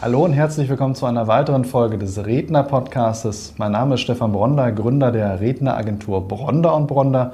Hallo und herzlich willkommen zu einer weiteren Folge des Redner-Podcastes. Mein Name ist Stefan Bronder, Gründer der Redneragentur Bronder und Bronder.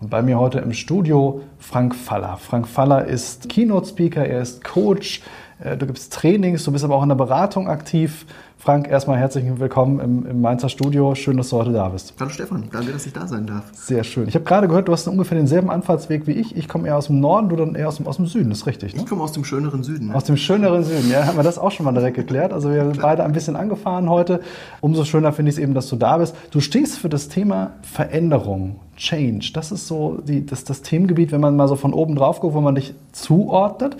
Und bei mir heute im Studio Frank Faller. Frank Faller ist Keynote-Speaker, er ist Coach, äh, du gibst Trainings, du bist aber auch in der Beratung aktiv. Frank, erstmal herzlich willkommen im, im, Mainzer Studio. Schön, dass du heute da bist. Hallo Stefan, danke, dass ich da sein darf. Sehr schön. Ich habe gerade gehört, du hast ungefähr denselben Anfahrtsweg wie ich. Ich komme eher aus dem Norden, du dann eher aus dem, aus dem Süden, das ist richtig, ne? Ich komme aus dem schöneren Süden. Ne? Aus dem schöneren Süden, ja, haben wir das auch schon mal direkt geklärt. Also wir sind beide ein bisschen angefahren heute. Umso schöner finde ich es eben, dass du da bist. Du stehst für das Thema Veränderung, Change. Das ist so die, das, das Themengebiet, wenn man mal so von oben drauf guckt, wo man dich zuordnet.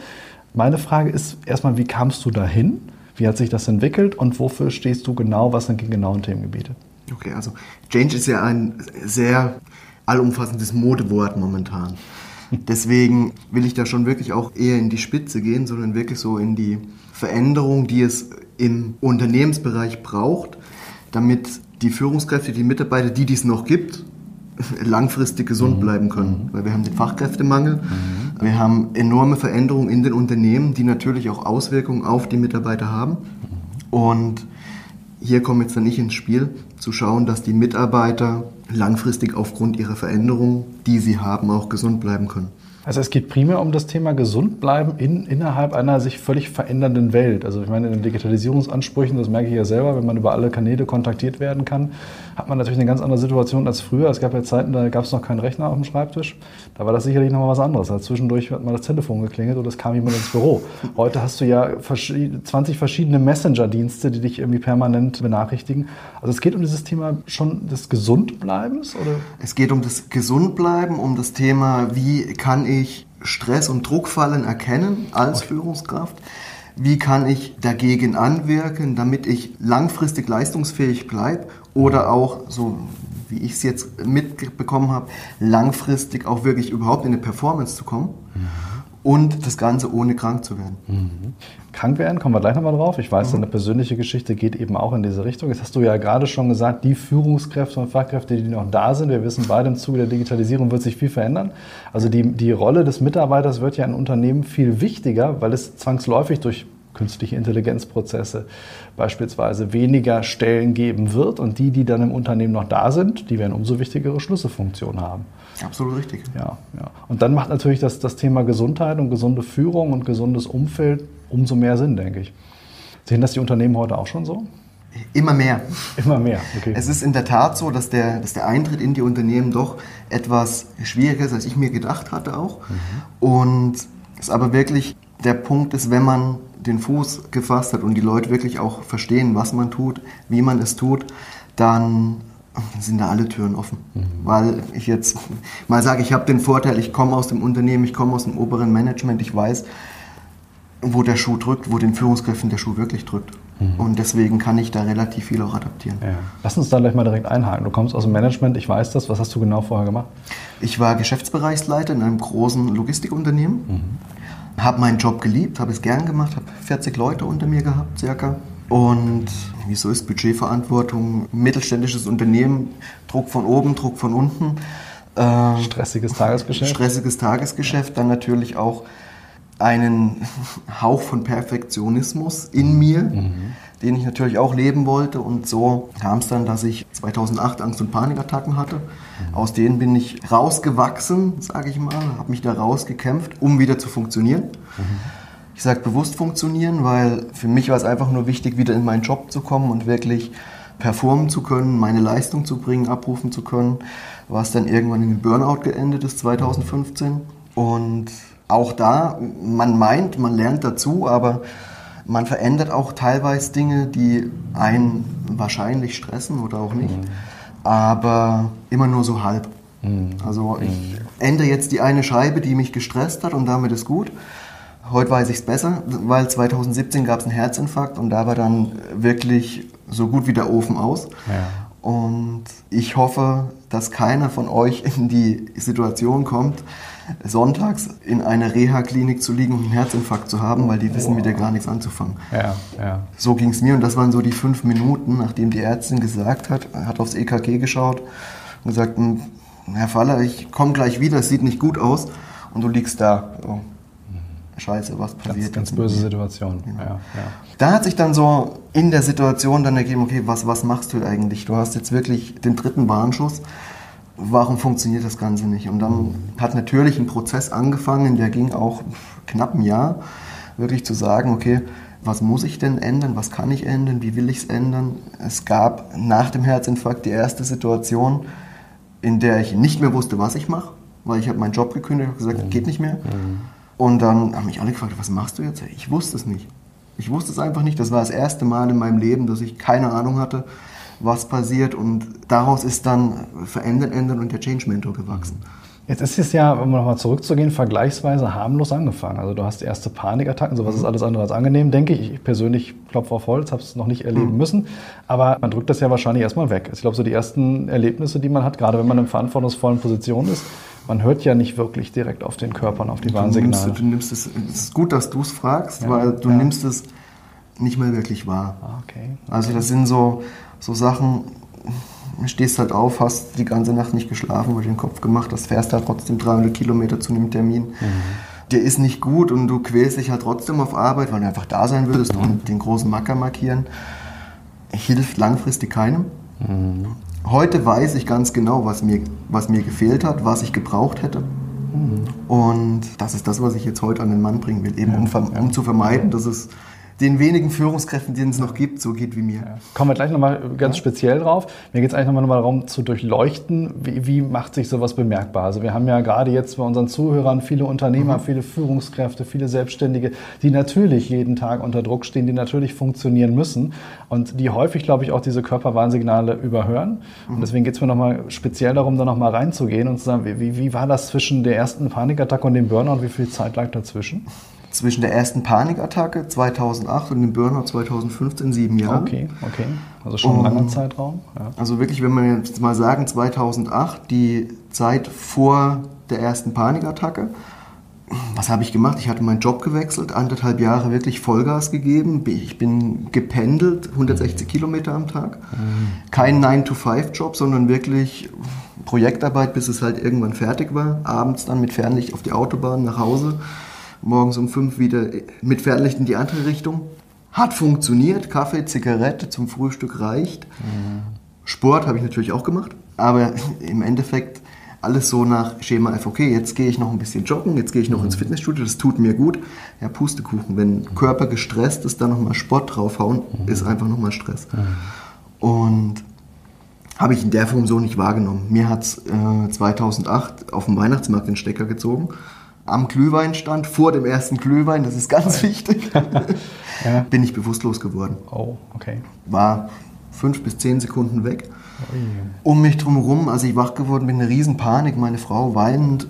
Meine Frage ist erstmal, wie kamst du dahin? Wie hat sich das entwickelt und wofür stehst du genau? Was sind die genauen Themengebiete? Okay, also Change ist ja ein sehr allumfassendes Modewort momentan. Deswegen will ich da schon wirklich auch eher in die Spitze gehen, sondern wirklich so in die Veränderung, die es im Unternehmensbereich braucht, damit die Führungskräfte, die Mitarbeiter, die dies noch gibt, langfristig gesund mhm. bleiben können. Weil wir haben den Fachkräftemangel, mhm. wir haben enorme Veränderungen in den Unternehmen, die natürlich auch Auswirkungen auf die Mitarbeiter haben. Und hier kommen jetzt dann nicht ins Spiel, zu schauen, dass die Mitarbeiter langfristig aufgrund ihrer Veränderungen, die sie haben, auch gesund bleiben können. Also es geht primär um das Thema Gesundbleiben in, innerhalb einer sich völlig verändernden Welt. Also ich meine, in den Digitalisierungsansprüchen, das merke ich ja selber, wenn man über alle Kanäle kontaktiert werden kann, hat man natürlich eine ganz andere Situation als früher. Es gab ja Zeiten, da gab es noch keinen Rechner auf dem Schreibtisch. Da war das sicherlich noch mal was anderes. Also zwischendurch hat mal das Telefon geklingelt oder es kam jemand ins Büro. Heute hast du ja 20 verschiedene Messenger-Dienste, die dich irgendwie permanent benachrichtigen. Also es geht um dieses Thema schon des Gesundbleibens? Oder? Es geht um das Gesundbleiben, um das Thema, wie kann ich ich Stress- und Druckfallen erkennen als Führungskraft? Wie kann ich dagegen anwirken, damit ich langfristig leistungsfähig bleibe oder auch, so wie ich es jetzt mitbekommen habe, langfristig auch wirklich überhaupt in eine Performance zu kommen? Mhm und das Ganze ohne krank zu werden. Mhm. Krank werden, kommen wir gleich nochmal drauf. Ich weiß, mhm. deine persönliche Geschichte geht eben auch in diese Richtung. Jetzt hast du ja gerade schon gesagt, die Führungskräfte und Fachkräfte, die noch da sind, wir wissen beide im Zuge der Digitalisierung wird sich viel verändern. Also die, die Rolle des Mitarbeiters wird ja in Unternehmen viel wichtiger, weil es zwangsläufig durch künstliche Intelligenzprozesse beispielsweise weniger Stellen geben wird und die, die dann im Unternehmen noch da sind, die werden umso wichtigere Schlüsselfunktionen haben. Absolut richtig. Ja, ja. Und dann macht natürlich das, das Thema Gesundheit und gesunde Führung und gesundes Umfeld umso mehr Sinn, denke ich. Sehen das die Unternehmen heute auch schon so? Immer mehr. Immer mehr, okay. Es ist in der Tat so, dass der, dass der Eintritt in die Unternehmen doch etwas schwieriger ist, als ich mir gedacht hatte auch. Mhm. Und es aber wirklich der Punkt ist, wenn man den Fuß gefasst hat und die Leute wirklich auch verstehen, was man tut, wie man es tut, dann sind da alle Türen offen. Mhm. Weil ich jetzt mal sage, ich habe den Vorteil, ich komme aus dem Unternehmen, ich komme aus dem oberen Management, ich weiß, wo der Schuh drückt, wo den Führungskräften der Schuh wirklich drückt. Mhm. Und deswegen kann ich da relativ viel auch adaptieren. Ja. Lass uns da gleich mal direkt einhaken. Du kommst aus dem Management, ich weiß das. Was hast du genau vorher gemacht? Ich war Geschäftsbereichsleiter in einem großen Logistikunternehmen. Mhm habe meinen Job geliebt, habe es gern gemacht, habe 40 Leute unter mir gehabt, circa. Und wieso ist Budgetverantwortung, mittelständisches Unternehmen, Druck von oben, Druck von unten. Äh, stressiges Tagesgeschäft. Stressiges Tagesgeschäft, dann natürlich auch einen Hauch von Perfektionismus in mir. Mhm den ich natürlich auch leben wollte. Und so kam es dann, dass ich 2008 Angst- und Panikattacken hatte. Aus denen bin ich rausgewachsen, sage ich mal, habe mich da rausgekämpft, um wieder zu funktionieren. Ich sage bewusst funktionieren, weil für mich war es einfach nur wichtig, wieder in meinen Job zu kommen und wirklich performen zu können, meine Leistung zu bringen, abrufen zu können, was dann irgendwann in den Burnout geendet ist 2015. Und auch da, man meint, man lernt dazu, aber man verändert auch teilweise Dinge, die einen wahrscheinlich stressen oder auch nicht, mhm. aber immer nur so halb. Mhm. Also ich mhm. ändere jetzt die eine Scheibe, die mich gestresst hat und damit ist gut. Heute weiß ich es besser, weil 2017 gab es einen Herzinfarkt und da war dann wirklich so gut wie der Ofen aus. Ja. Und ich hoffe, dass keiner von euch in die Situation kommt, sonntags in einer Reha-Klinik zu liegen und einen Herzinfarkt zu haben, weil die wissen mit dir gar nichts anzufangen. Ja, ja. So ging es mir und das waren so die fünf Minuten, nachdem die Ärztin gesagt hat, hat aufs EKG geschaut und gesagt, "Hm, Herr Faller, ich komme gleich wieder, es sieht nicht gut aus und du liegst da. Oh, Scheiße, was passiert? Ganz, ganz böse? Situation. Ja, ja. Da hat sich dann so in der Situation dann ergeben, okay, was, was machst du eigentlich? Du hast jetzt wirklich den dritten Warnschuss. Warum funktioniert das Ganze nicht? Und dann hat natürlich ein Prozess angefangen, der ging auch knapp ein Jahr, wirklich zu sagen, okay, was muss ich denn ändern? Was kann ich ändern? Wie will ich es ändern? Es gab nach dem Herzinfarkt die erste Situation, in der ich nicht mehr wusste, was ich mache, weil ich habe meinen Job gekündigt und gesagt, geht nicht mehr. Und dann haben mich alle gefragt, was machst du jetzt? Ich wusste es nicht. Ich wusste es einfach nicht. Das war das erste Mal in meinem Leben, dass ich keine Ahnung hatte, was passiert. Und daraus ist dann Verändern, Ändern und der Change Mentor gewachsen. Jetzt ist es ja, um nochmal zurückzugehen, vergleichsweise harmlos angefangen. Also du hast erste Panikattacken, sowas ist alles andere als angenehm, denke ich. Ich persönlich klopfe auf Holz, habe es noch nicht erleben müssen. Aber man drückt das ja wahrscheinlich erstmal weg. Ich glaube, so die ersten Erlebnisse, die man hat, gerade wenn man in verantwortungsvollen Position ist, man hört ja nicht wirklich direkt auf den Körpern, auf die Du nimmst, Warnsignale. du nimmst es, es ist gut, dass du es fragst, Ja, weil du ja. nimmst es nicht mehr wirklich wahr. Ah, okay. Also das sind so, so Sachen, stehst halt auf, hast die ganze Nacht nicht geschlafen, weil du den Kopf gemacht hast, fährst halt trotzdem 300 Kilometer zu einem Termin. Der ist nicht gut und du quälst dich halt trotzdem auf Arbeit, weil du einfach da sein würdest und den großen Macker markieren. Hilft langfristig keinem. Heute weiß ich ganz genau, was mir, was mir gefehlt hat, was ich gebraucht hätte. Und das ist das, was ich jetzt heute an den Mann bringen will, eben um, verm- um zu vermeiden, dass es den wenigen Führungskräften, denen es noch gibt, so geht wie mir. Kommen wir gleich nochmal ganz speziell drauf. Mir geht es eigentlich nochmal darum zu durchleuchten, wie, wie macht sich sowas bemerkbar. Also wir haben ja gerade jetzt bei unseren Zuhörern viele Unternehmer, viele Führungskräfte, viele Selbstständige, die natürlich jeden Tag unter Druck stehen, die natürlich funktionieren müssen und die häufig, glaube ich, auch diese Körperwarnsignale überhören. Und deswegen geht es mir nochmal speziell darum, da nochmal reinzugehen und zu sagen, wie, wie war das zwischen der ersten Panikattacke und dem Burnout? Wie viel Zeit lag dazwischen? Zwischen der ersten Panikattacke 2008 und dem Burnout 2015 sieben Jahre. Okay, okay. Also schon ein langer Zeitraum. Ja. Also wirklich, wenn wir jetzt mal sagen 2008, die Zeit vor der ersten Panikattacke. Was habe ich gemacht? Ich hatte meinen Job gewechselt, anderthalb Jahre wirklich Vollgas gegeben. Ich bin gependelt, 160 Kilometer am Tag. Kein 9-to-5-Job, sondern wirklich Projektarbeit, bis es halt irgendwann fertig war. Abends dann mit Fernlicht auf die Autobahn nach Hause. Morgens um fünf wieder mit Fernlicht in die andere Richtung. Hat funktioniert. Kaffee, Zigarette zum Frühstück reicht. Sport habe ich natürlich auch gemacht, aber im Endeffekt alles so nach Schema F. Okay, jetzt gehe ich noch ein bisschen joggen, jetzt gehe ich noch ins Fitnessstudio, das tut mir gut. Ja, Pustekuchen. Wenn Körper gestresst ist, dann nochmal Sport draufhauen, ist einfach nochmal Stress. Und habe ich in der Form so nicht wahrgenommen. Mir hat es äh, 2008 auf dem Weihnachtsmarkt den Stecker gezogen. Am Glühweinstand, vor dem ersten Glühwein, das ist ganz wichtig, Ja. bin ich bewusstlos geworden Oh, okay. war fünf bis zehn Sekunden weg. Um mich drumherum, als ich wach geworden bin, eine Riesenpanik. Meine Frau weinend,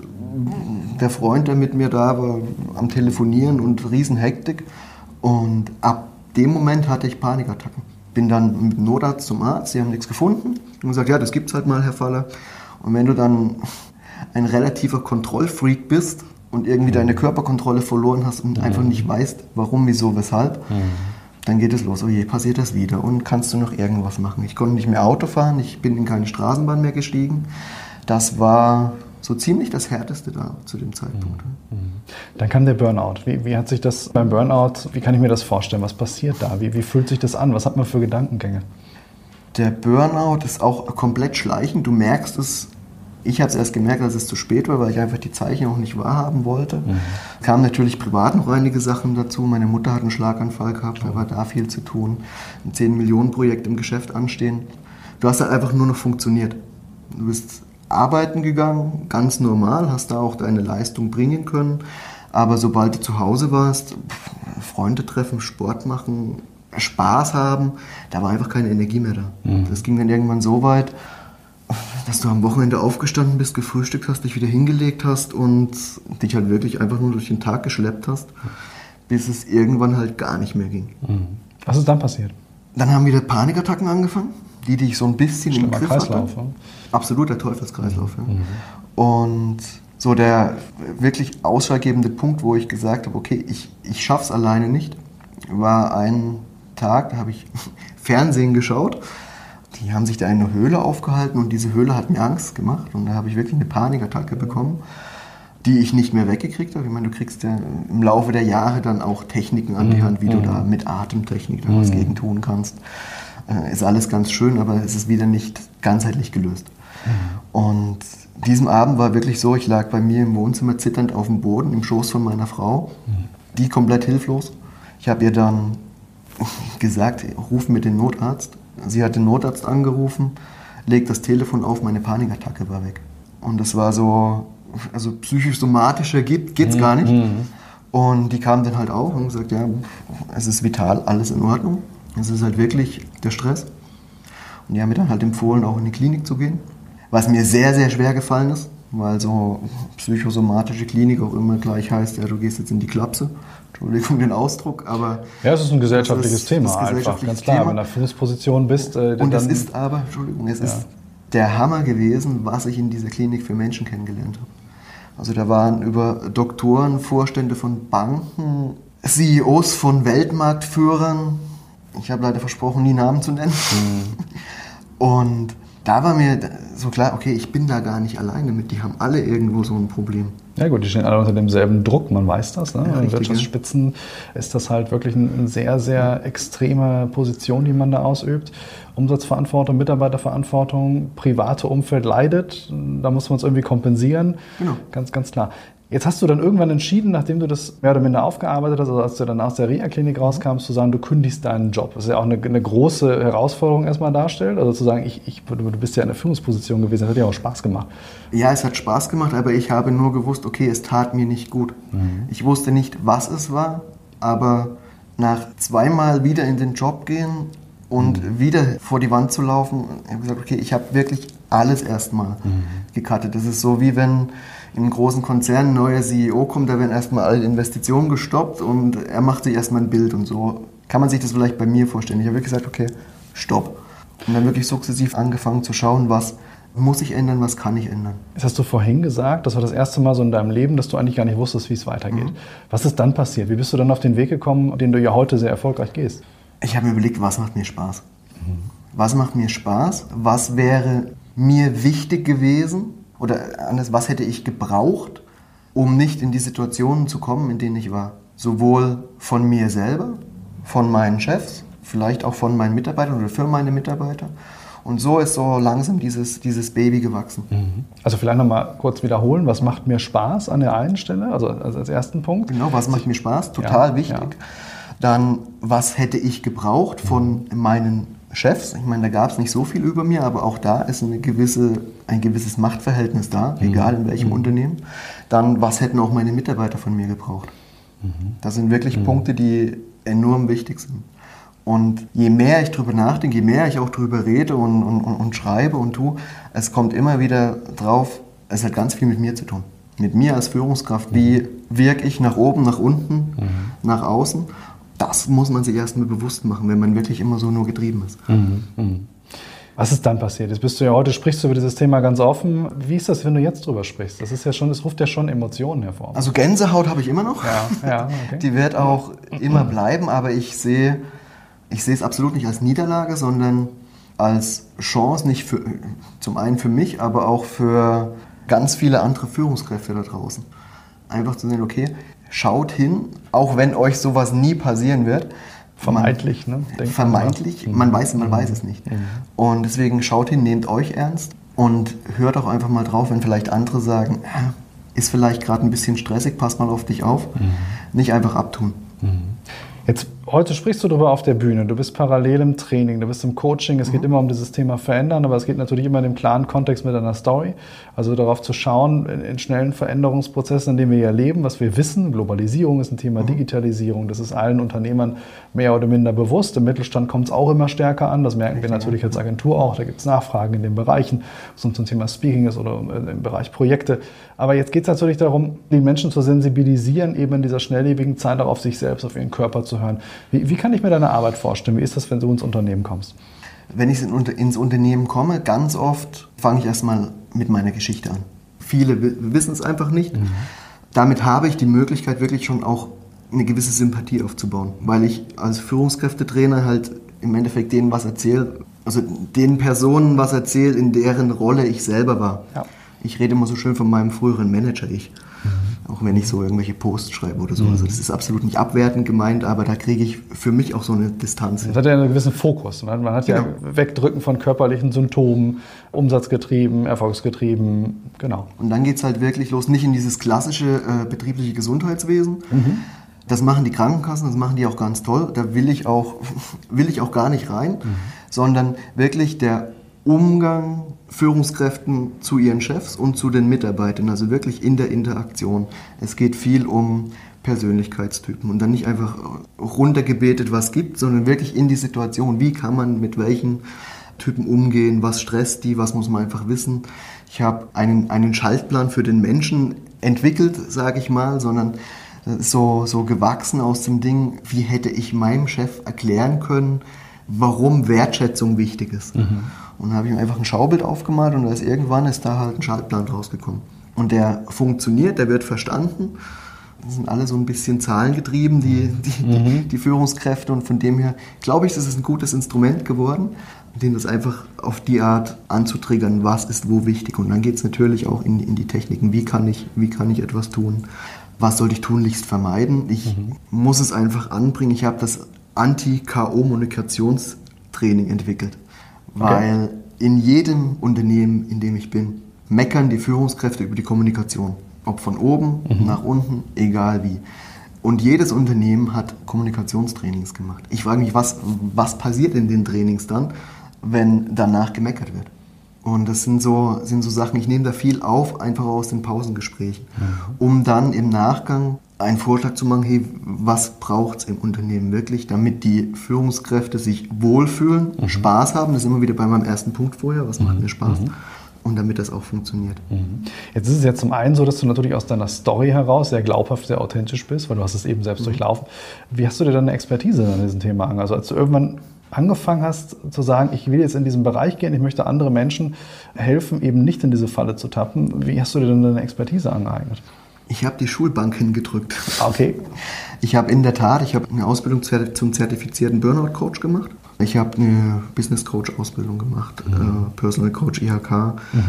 der Freund, der mit mir da war, am Telefonieren und Riesenhektik. Und ab dem Moment hatte ich Panikattacken. Bin dann mit Notarzt zum Arzt, sie haben nichts gefunden und gesagt, ja, das gibt's halt mal, Herr Faller. Und wenn du dann ein relativer Kontrollfreak bist und irgendwie deine Körperkontrolle verloren hast und einfach nicht weißt, warum, wieso, weshalb, dann geht es los. Oh je, passiert das wieder? Und kannst du noch irgendwas machen? Ich konnte nicht mehr Auto fahren, ich bin in keine Straßenbahn mehr gestiegen. Das war so ziemlich das Härteste da zu dem Zeitpunkt. Dann kam der Burnout. Wie, wie hat sich das beim Burnout, wie kann ich mir das vorstellen? Was passiert da? Wie, wie fühlt sich das an? Was hat man für Gedankengänge? Der Burnout ist auch komplett schleichend. Du merkst es. Ich habe es erst gemerkt, als es zu spät war, weil ich einfach die Zeichen auch nicht wahrhaben wollte. Kamen natürlich privat noch einige Sachen dazu. Meine Mutter hat einen Schlaganfall gehabt, da war da viel zu tun. Ein 10-Millionen-Projekt im Geschäft anstehen. Du hast halt einfach nur noch funktioniert. Du bist arbeiten gegangen, ganz normal, hast da auch deine Leistung bringen können. Aber sobald du zu Hause warst, Freunde treffen, Sport machen, Spaß haben, da war einfach keine Energie mehr da. Das ging dann irgendwann so weit, dass du am Wochenende aufgestanden bist, gefrühstückt hast, dich wieder hingelegt hast und dich halt wirklich einfach nur durch den Tag geschleppt hast, bis es irgendwann halt gar nicht mehr ging. Was ist dann passiert? Dann haben wieder Panikattacken angefangen. die dich so ein bisschen Schlimmer im Griff Kreislauf, hatte. ne? Absolut der Teufelskreislauf. Ja. Und so der wirklich ausschlaggebende Punkt, wo ich gesagt habe, okay, ich, ich schaff's alleine nicht, war ein Tag, da habe ich Fernsehen geschaut. Die haben sich da in einer Höhle aufgehalten und diese Höhle hat mir Angst gemacht und da habe ich wirklich eine Panikattacke bekommen, die ich nicht mehr weggekriegt habe. Ich meine, du kriegst ja im Laufe der Jahre dann auch Techniken an die Hand, wie du da mit Atemtechnik da was gegen tun kannst. Äh, ist alles ganz schön, aber es ist wieder nicht ganzheitlich gelöst. Und diesem Abend war wirklich so, ich lag bei mir im Wohnzimmer zitternd auf dem Boden, im Schoß von meiner Frau, die komplett hilflos. Ich habe ihr dann gesagt, ruf mir den Notarzt. Sie hat den Notarzt angerufen, legt das Telefon auf, meine Panikattacke war weg. Und das war so, also psychosomatischer geht, geht's gar nicht. Und die kam dann halt auch und gesagt, ja, es ist vital, alles in Ordnung. Es ist halt wirklich der Stress. Und die haben mir dann halt empfohlen, auch in die Klinik zu gehen. Was mir sehr, sehr schwer gefallen ist, weil so psychosomatische Klinik auch immer gleich heißt, ja, du gehst jetzt in die Klapse. Entschuldigung den Ausdruck, aber. Ja, es ist ein gesellschaftliches Das ist- Thema das einfach, ganz klar. Thema. Wenn du in einer Führungsposition bist, äh, Und dann- ist aber, Entschuldigung, es ist der Hammer gewesen, was ich in dieser Klinik für Menschen kennengelernt habe. Also da waren über Doktoren, Vorstände von Banken, CEOs von Weltmarktführern, ich habe leider versprochen, nie Namen zu nennen. Und da war mir so klar, okay, ich bin da gar nicht alleine mit, die haben alle irgendwo so ein Problem. Ja gut, die stehen alle unter demselben Druck, man weiß das. Ne? Ja, In Wirtschaftsspitzen ist das halt wirklich eine eine sehr, sehr extreme Position, die man da ausübt. Umsatzverantwortung, Mitarbeiterverantwortung, private Umfeld leidet, da muss man es irgendwie kompensieren. Genau. Ganz, ganz klar. Jetzt hast du dann irgendwann entschieden, nachdem du das mehr oder minder aufgearbeitet hast, also als du dann aus der Reha-Klinik rauskam, zu sagen, du kündigst deinen Job. Was ja auch eine, eine große Herausforderung erstmal darstellt. Also zu sagen, ich, ich, du bist ja in der Führungsposition gewesen, das hat dir auch Spaß gemacht. Ja, es hat Spaß gemacht, aber ich habe nur gewusst, okay, es tat mir nicht gut. Ich wusste nicht, was es war, aber nach zweimal wieder in den Job gehen und wieder vor die Wand zu laufen, habe ich gesagt, okay, ich habe wirklich alles erstmal gecuttet. Das ist so wie wenn in einem großen Konzern ein neuer CEO kommt, da werden erstmal alle Investitionen gestoppt und er macht sich erstmal ein Bild und so kann man sich das vielleicht bei mir vorstellen. Ich habe wirklich gesagt, okay, stopp. Und dann wirklich sukzessiv angefangen zu schauen, was muss ich ändern, was kann ich ändern. Das hast du vorhin gesagt, das war das erste Mal so in deinem Leben, dass du eigentlich gar nicht wusstest, wie es weitergeht. Was ist dann passiert? Wie bist du dann auf den Weg gekommen, den du ja heute sehr erfolgreich gehst? Ich habe mir überlegt, was macht mir Spaß? Was macht mir Spaß? Was wäre mir wichtig gewesen? Oder anders, was hätte ich gebraucht, um nicht in die Situationen zu kommen, in denen ich war? Sowohl von mir selber, von meinen Chefs, vielleicht auch von meinen Mitarbeitern oder für meine Mitarbeiter. Und so ist so langsam dieses, dieses Baby gewachsen. Also vielleicht nochmal kurz wiederholen, was macht mir Spaß an der einen Stelle, also als als ersten Punkt? Genau, was macht mir Spaß? Total Ja, wichtig. ja. Dann, was hätte ich gebraucht von meinen Chefs? Ich meine, da gab es nicht so viel über mir, aber auch da ist eine gewisse, ein gewisses Machtverhältnis da, Mhm. egal in welchem Unternehmen. Dann, was hätten auch meine Mitarbeiter von mir gebraucht? Mhm. Das sind wirklich Punkte, die enorm wichtig sind. Und je mehr ich drüber nachdenke, je mehr ich auch drüber rede und, und, und, und schreibe und tue, es kommt immer wieder drauf, es hat ganz viel mit mir zu tun. Mit mir als Führungskraft. Wie wirke ich nach oben, nach unten, nach außen? Das muss man sich erstmal bewusst machen, wenn man wirklich immer so nur getrieben ist. Was ist dann passiert? Jetzt bist du ja heute, sprichst du über dieses Thema ganz offen. Wie ist das, wenn du jetzt drüber sprichst? Das ist ja schon, das ruft ja schon Emotionen hervor. Also Gänsehaut habe ich immer noch. Ja, ja, okay. Die wird auch immer bleiben, aber ich sehe, ich sehe es absolut nicht als Niederlage, sondern als Chance, nicht für, zum einen für mich, aber auch für ganz viele andere Führungskräfte da draußen. Einfach zu sehen, okay, schaut hin, auch wenn euch sowas nie passieren wird. Vermeintlich, ne? Denkt man Vermeintlich, man weiß, man weiß es nicht. Und deswegen schaut hin, nehmt euch ernst und hört auch einfach mal drauf, wenn vielleicht andere sagen, "Ah, ist vielleicht gerade ein bisschen stressig, pass mal auf dich auf. Nicht einfach abtun. Jetzt, heute sprichst du darüber auf der Bühne. Du bist parallel im Training, du bist im Coaching. Es geht immer um dieses Thema Verändern, aber es geht natürlich immer in dem klaren Kontext mit einer Story. Also darauf zu schauen, in, in schnellen Veränderungsprozessen, in denen wir ja leben, was wir wissen. Globalisierung ist ein Thema, Digitalisierung. Das ist allen Unternehmern mehr oder minder bewusst. Im Mittelstand kommt es auch immer stärker an. Das merken wir natürlich als Agentur auch. Da gibt es Nachfragen in den Bereichen, es zum Thema Speaking ist oder im Bereich Projekte. Aber jetzt geht es natürlich darum, die Menschen zu sensibilisieren, eben in dieser schnelllebigen Zeit auch auf sich selbst, auf ihren Körper zu hören. Wie, wie kann ich mir deine Arbeit vorstellen? Wie ist das, wenn du ins Unternehmen kommst? wenn ich ins Unternehmen komme, ganz oft fange ich erstmal mit meiner Geschichte an. Viele wissen es einfach nicht. Mhm. Damit habe ich die Möglichkeit, wirklich schon auch eine gewisse Sympathie aufzubauen, weil ich als Führungskräftetrainer halt im Endeffekt denen was erzähle, also den Personen was erzähle, in deren Rolle ich selber war. Ja. Ich rede immer so schön von meinem früheren Manager, ich. Auch wenn ich so irgendwelche Posts schreibe oder so. Mhm. Also das ist absolut nicht abwertend gemeint, aber da kriege ich für mich auch so eine Distanz. Das hat ja einen gewissen Fokus. Man hat genau. ja Wegdrücken von körperlichen Symptomen, umsatzgetrieben, erfolgsgetrieben, genau. Und dann geht es halt wirklich los, nicht in dieses klassische äh, betriebliche Gesundheitswesen. Mhm. Das machen die Krankenkassen, das machen die auch ganz toll. Da will ich auch, will ich auch gar nicht rein, mhm. sondern wirklich der Umgang Führungskräften zu ihren Chefs und zu den Mitarbeitern, also wirklich in der Interaktion. Es geht viel um Persönlichkeitstypen und dann nicht einfach runtergebetet, was gibt, sondern wirklich in die Situation, wie kann man mit welchen Typen umgehen, was stresst die, was muss man einfach wissen. Ich habe einen, einen Schaltplan für den Menschen entwickelt, sage ich mal, sondern so, so gewachsen aus dem Ding, wie hätte ich meinem Chef erklären können, warum Wertschätzung wichtig ist. Mhm. Und dann habe ich ihm einfach ein Schaubild aufgemalt und da ist irgendwann ist da halt ein Schaltplan rausgekommen. Und der funktioniert, der wird verstanden. Das sind alle so ein bisschen zahlengetrieben, die, die, mhm. die Führungskräfte. Und von dem her glaube ich, das ist ein gutes Instrument geworden, den das einfach auf die Art anzutriggern, was ist wo wichtig. Und dann geht es natürlich auch in, in die Techniken, wie kann, ich, wie kann ich etwas tun, was sollte ich tunlichst vermeiden. Ich mhm. muss es einfach anbringen. Ich habe das Anti-KO-Kommunikationstraining entwickelt. Weil okay. in jedem Unternehmen, in dem ich bin, meckern die Führungskräfte über die Kommunikation. Ob von oben mhm. nach unten, egal wie. Und jedes Unternehmen hat Kommunikationstrainings gemacht. Ich frage mich, was, was passiert in den Trainings dann, wenn danach gemeckert wird? Und das sind so, sind so Sachen, ich nehme da viel auf, einfach aus den Pausengesprächen, mhm. um dann im Nachgang einen Vorschlag zu machen, hey, was braucht es im Unternehmen wirklich, damit die Führungskräfte sich wohlfühlen, mhm. Spaß haben, das ist immer wieder bei meinem ersten Punkt vorher, was macht mhm. mir Spaß, mhm. und damit das auch funktioniert. Mhm. Jetzt ist es ja zum einen so, dass du natürlich aus deiner Story heraus sehr glaubhaft, sehr authentisch bist, weil du hast es eben selbst mhm. durchlaufen. Wie hast du dir deine Expertise an diesem Thema an? Also als du irgendwann angefangen hast zu sagen, ich will jetzt in diesen Bereich gehen, ich möchte andere Menschen helfen, eben nicht in diese Falle zu tappen, wie hast du dir denn deine Expertise angeeignet? Ich habe die Schulbank hingedrückt. Okay. Ich habe in der Tat, ich habe eine Ausbildung zum zertifizierten Burnout Coach gemacht. Ich habe eine Business Coach Ausbildung gemacht, mhm. äh, Personal Coach IHK, mhm.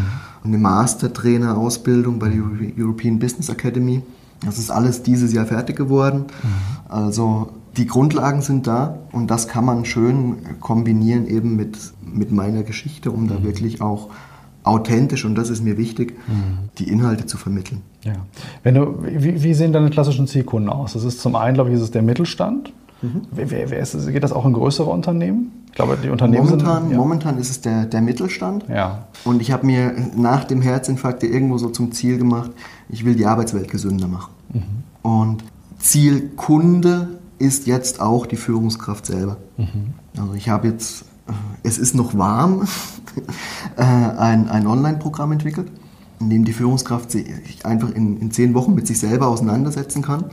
eine Master Trainer Ausbildung bei der European Business Academy. Das ist alles dieses Jahr fertig geworden. Mhm. Also die Grundlagen sind da und das kann man schön kombinieren eben mit, mit meiner Geschichte, um da mhm. wirklich auch authentisch, und das ist mir wichtig, mhm. die Inhalte zu vermitteln. Ja. Wenn du, wie, wie, sehen deine klassischen Zielkunden aus? Das ist zum einen, glaube ich, ist es der Mittelstand. Mhm. Wer, wer ist, geht das auch in größere Unternehmen? Ich glaube, die Unternehmen momentan, sind, ja. momentan ist es der, der Mittelstand. Ja. Und ich habe mir nach dem Herzinfarkt irgendwo so zum Ziel gemacht, ich will die Arbeitswelt gesünder machen. Mhm. Und Zielkunde ist jetzt auch die Führungskraft selber. Mhm. Also ich habe jetzt, es ist noch warm, äh, ein, ein Online-Programm entwickelt, in dem die Führungskraft sich einfach in, in zehn Wochen mit sich selber auseinandersetzen kann,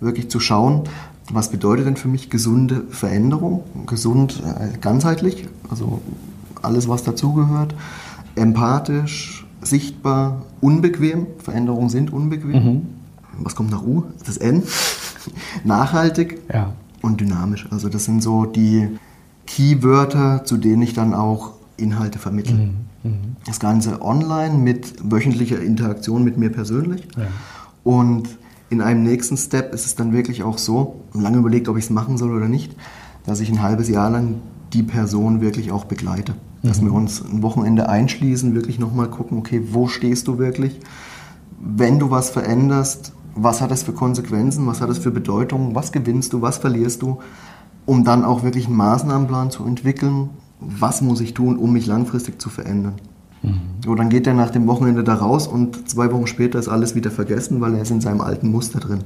wirklich zu schauen, was bedeutet denn für mich gesunde Veränderung, gesund äh, ganzheitlich, also alles, was dazugehört, empathisch, sichtbar, unbequem, Veränderungen sind unbequem. Mhm. Was kommt nach U? Das N. Nachhaltig ja. und dynamisch. Also das sind so die Keywörter, zu denen ich dann auch Inhalte vermitteln. Mhm. Mhm. Das Ganze online mit wöchentlicher Interaktion mit mir persönlich. Ja. Und in einem nächsten Step ist es dann wirklich auch so, lange überlegt, ob ich es machen soll oder nicht, dass ich ein halbes Jahr lang die Person wirklich auch begleite. Mhm. Dass wir uns ein Wochenende einschließen, wirklich nochmal gucken, okay, wo stehst du wirklich? Wenn du was veränderst, was hat das für Konsequenzen, was hat das für Bedeutung, was gewinnst du, was verlierst du, um dann auch wirklich einen Maßnahmenplan zu entwickeln, was muss ich tun, um mich langfristig zu verändern. Mhm. So, dann geht er nach dem Wochenende da raus und zwei Wochen später ist alles wieder vergessen, weil er ist in seinem alten Muster drin.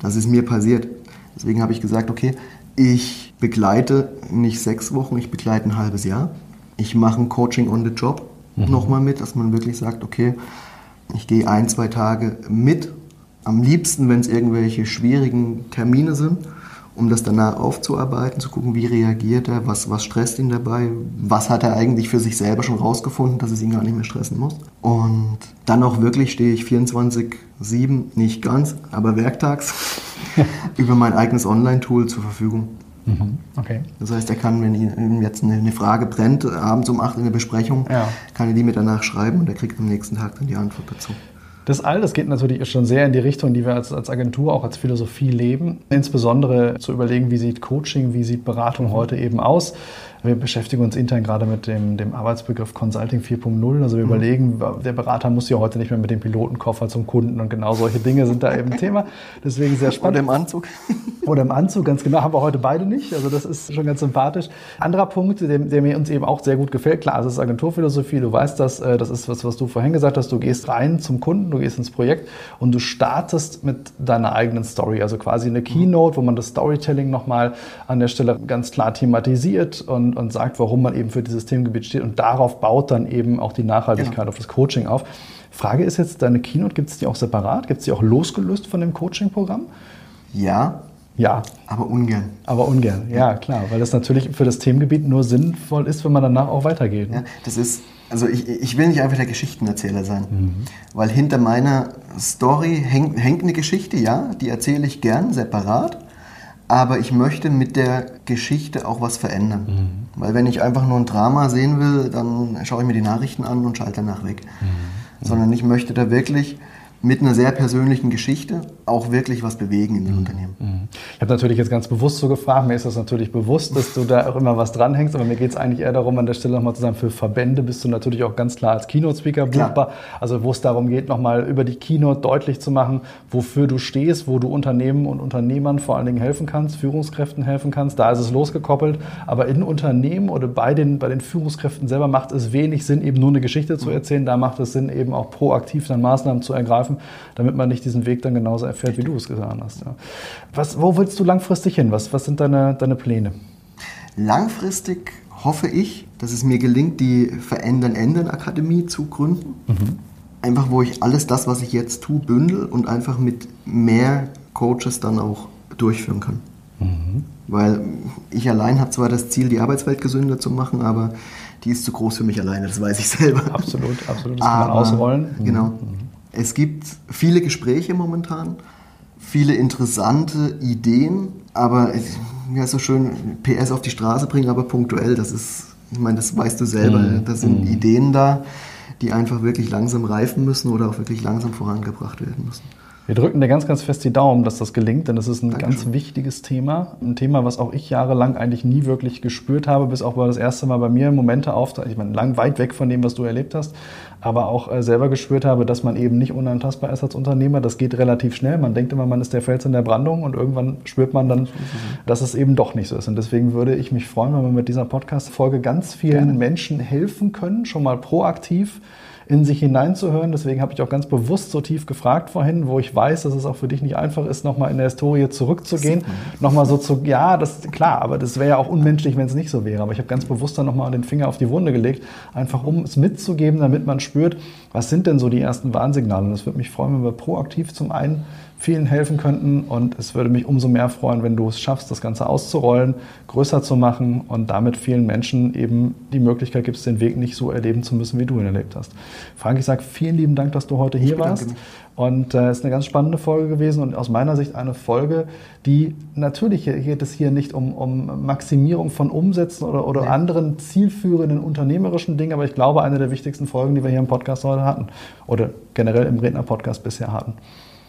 Das ist mir passiert. Deswegen habe ich gesagt, okay, ich begleite nicht sechs Wochen, ich begleite ein halbes Jahr. Ich mache ein Coaching on the Job mhm. nochmal mit, dass man wirklich sagt, okay, ich gehe ein, zwei Tage mit. Am liebsten, wenn es irgendwelche schwierigen Termine sind um das danach aufzuarbeiten, zu gucken, wie reagiert er, was, was stresst ihn dabei, was hat er eigentlich für sich selber schon rausgefunden, dass es ihn gar nicht mehr stressen muss. Und dann auch wirklich stehe ich 24-7, nicht ganz, aber werktags über mein eigenes Online-Tool zur Verfügung. Mhm. Okay. Das heißt, er kann, wenn ihm jetzt eine Frage brennt, abends um 8 in der Besprechung, Ja. kann er die mit danach schreiben und er kriegt am nächsten Tag dann die Antwort dazu. Das all, das geht natürlich schon sehr in die Richtung, die wir als, als Agentur auch als Philosophie leben. Insbesondere zu überlegen, wie sieht Coaching, wie sieht Beratung heute eben aus. Wir beschäftigen uns intern gerade mit dem, dem Arbeitsbegriff Consulting 4.0. Also wir überlegen, der Berater muss ja heute nicht mehr mit dem Pilotenkoffer zum Kunden und genau solche Dinge sind da eben Thema. Deswegen sehr spannend. Oder im Anzug. Oder im Anzug, ganz genau, haben wir heute beide nicht. Also das ist schon ganz sympathisch. Anderer Punkt, der, der mir uns eben auch sehr gut gefällt, klar, es ist Agenturphilosophie, du weißt das, äh, das ist was, was du vorhin gesagt hast, du gehst rein zum Kunden, du gehst ins Projekt und du startest mit deiner eigenen Story, also quasi eine Keynote, wo man das Storytelling nochmal an der Stelle ganz klar thematisiert und, und sagt, warum man eben für dieses Themengebiet steht und darauf baut dann eben auch die Nachhaltigkeit auf das Coaching auf. Frage ist jetzt, deine Keynote, gibt es die auch separat? Gibt es die auch losgelöst von dem Coaching-Programm? Ja, Ja, aber ungern. aber ungern, ja klar, weil das natürlich für das Themengebiet nur sinnvoll ist, wenn man danach auch weitergeht. Ja, das ist, also ich, ich will nicht einfach der Geschichtenerzähler sein, weil hinter meiner Story hängt, hängt eine Geschichte, ja, die erzähle ich gern separat, aber ich möchte mit der Geschichte auch was verändern. Weil wenn ich einfach nur ein Drama sehen will, dann schaue ich mir die Nachrichten an und schalte danach weg. Sondern ich möchte da wirklich mit einer sehr persönlichen Geschichte auch wirklich was bewegen in den Unternehmen. Ich habe natürlich jetzt ganz bewusst so gefragt, mir ist das natürlich bewusst, dass du da auch immer was dranhängst, aber mir geht es eigentlich eher darum, an der Stelle nochmal zu sagen, für Verbände bist du natürlich auch ganz klar als Keynote-Speaker buchbar. Also wo es darum geht, nochmal über die Keynote deutlich zu machen, wofür du stehst, wo du Unternehmen und Unternehmern vor allen Dingen helfen kannst, Führungskräften helfen kannst. Da ist es losgekoppelt. Aber in Unternehmen oder bei den, bei den Führungskräften selber macht es wenig Sinn, eben nur eine Geschichte zu erzählen. Da macht es Sinn, eben auch proaktiv dann Maßnahmen zu ergreifen, damit man nicht diesen Weg dann genauso erfährt, wie du es getan hast. Ja. Was, wo willst du langfristig hin? Was, was sind deine, deine Pläne? Langfristig hoffe ich, dass es mir gelingt, die Verändern Ändern Akademie zu gründen. Einfach, wo ich alles das, was ich jetzt tue, bündel und einfach mit mehr Coaches dann auch durchführen kann. Weil ich allein habe zwar das Ziel, die Arbeitswelt gesünder zu machen, aber die ist zu groß für mich alleine, das weiß ich selber. Absolut, absolut. Das kann man Aber, ausrollen. Genau. Es gibt viele Gespräche momentan, viele interessante Ideen, aber es- ja, so schön PS auf die Straße bringen, aber punktuell, das ist, ich meine, das weißt du selber, da sind Ideen da, die einfach wirklich langsam reifen müssen oder auch wirklich langsam vorangebracht werden müssen. Wir drücken dir ganz, ganz fest die Daumen, dass das gelingt, denn das ist ein Dankeschön. ganz wichtiges Thema. Ein Thema, was auch ich jahrelang eigentlich nie wirklich gespürt habe, bis auch das erste Mal bei mir Momente auftaucht. Ich meine, lang weit weg von dem, was du erlebt hast, aber auch äh, selber gespürt habe, dass man eben nicht unantastbar ist als Unternehmer. Das geht relativ schnell. Man denkt immer, man ist der Fels in der Brandung und irgendwann spürt man dann, dass es eben doch nicht so ist. Und deswegen würde ich mich freuen, wenn wir mit dieser Podcast-Folge ganz vielen Menschen helfen können, schon mal proaktiv in sich hineinzuhören. Deswegen habe ich auch ganz bewusst so tief gefragt vorhin, wo ich weiß, dass es auch für dich nicht einfach ist, nochmal in der Historie zurückzugehen. Nochmal so zu, ja, das klar, aber das wäre ja auch unmenschlich, wenn es nicht so wäre. Aber ich habe ganz bewusst dann nochmal den Finger auf die Wunde gelegt, einfach um es mitzugeben, damit man spürt, was sind denn so die ersten Warnsignale. Und es würde mich freuen, wenn wir proaktiv zum einen vielen helfen könnten. Und es würde mich umso mehr freuen, wenn du es schaffst, das Ganze auszurollen, größer zu machen und damit vielen Menschen eben die Möglichkeit gibst, den Weg nicht so erleben zu müssen, wie du ihn erlebt hast. Frank, ich sage vielen lieben Dank, dass du heute hier warst. mich. Und äh, es ist eine ganz spannende Folge gewesen und aus meiner Sicht eine Folge, die natürlich geht es hier nicht um, um Maximierung von Umsätzen oder, oder Nee. anderen zielführenden unternehmerischen Dingen, aber ich glaube, eine der wichtigsten Folgen, die wir hier im Podcast heute hatten oder generell im Redner-Podcast bisher hatten.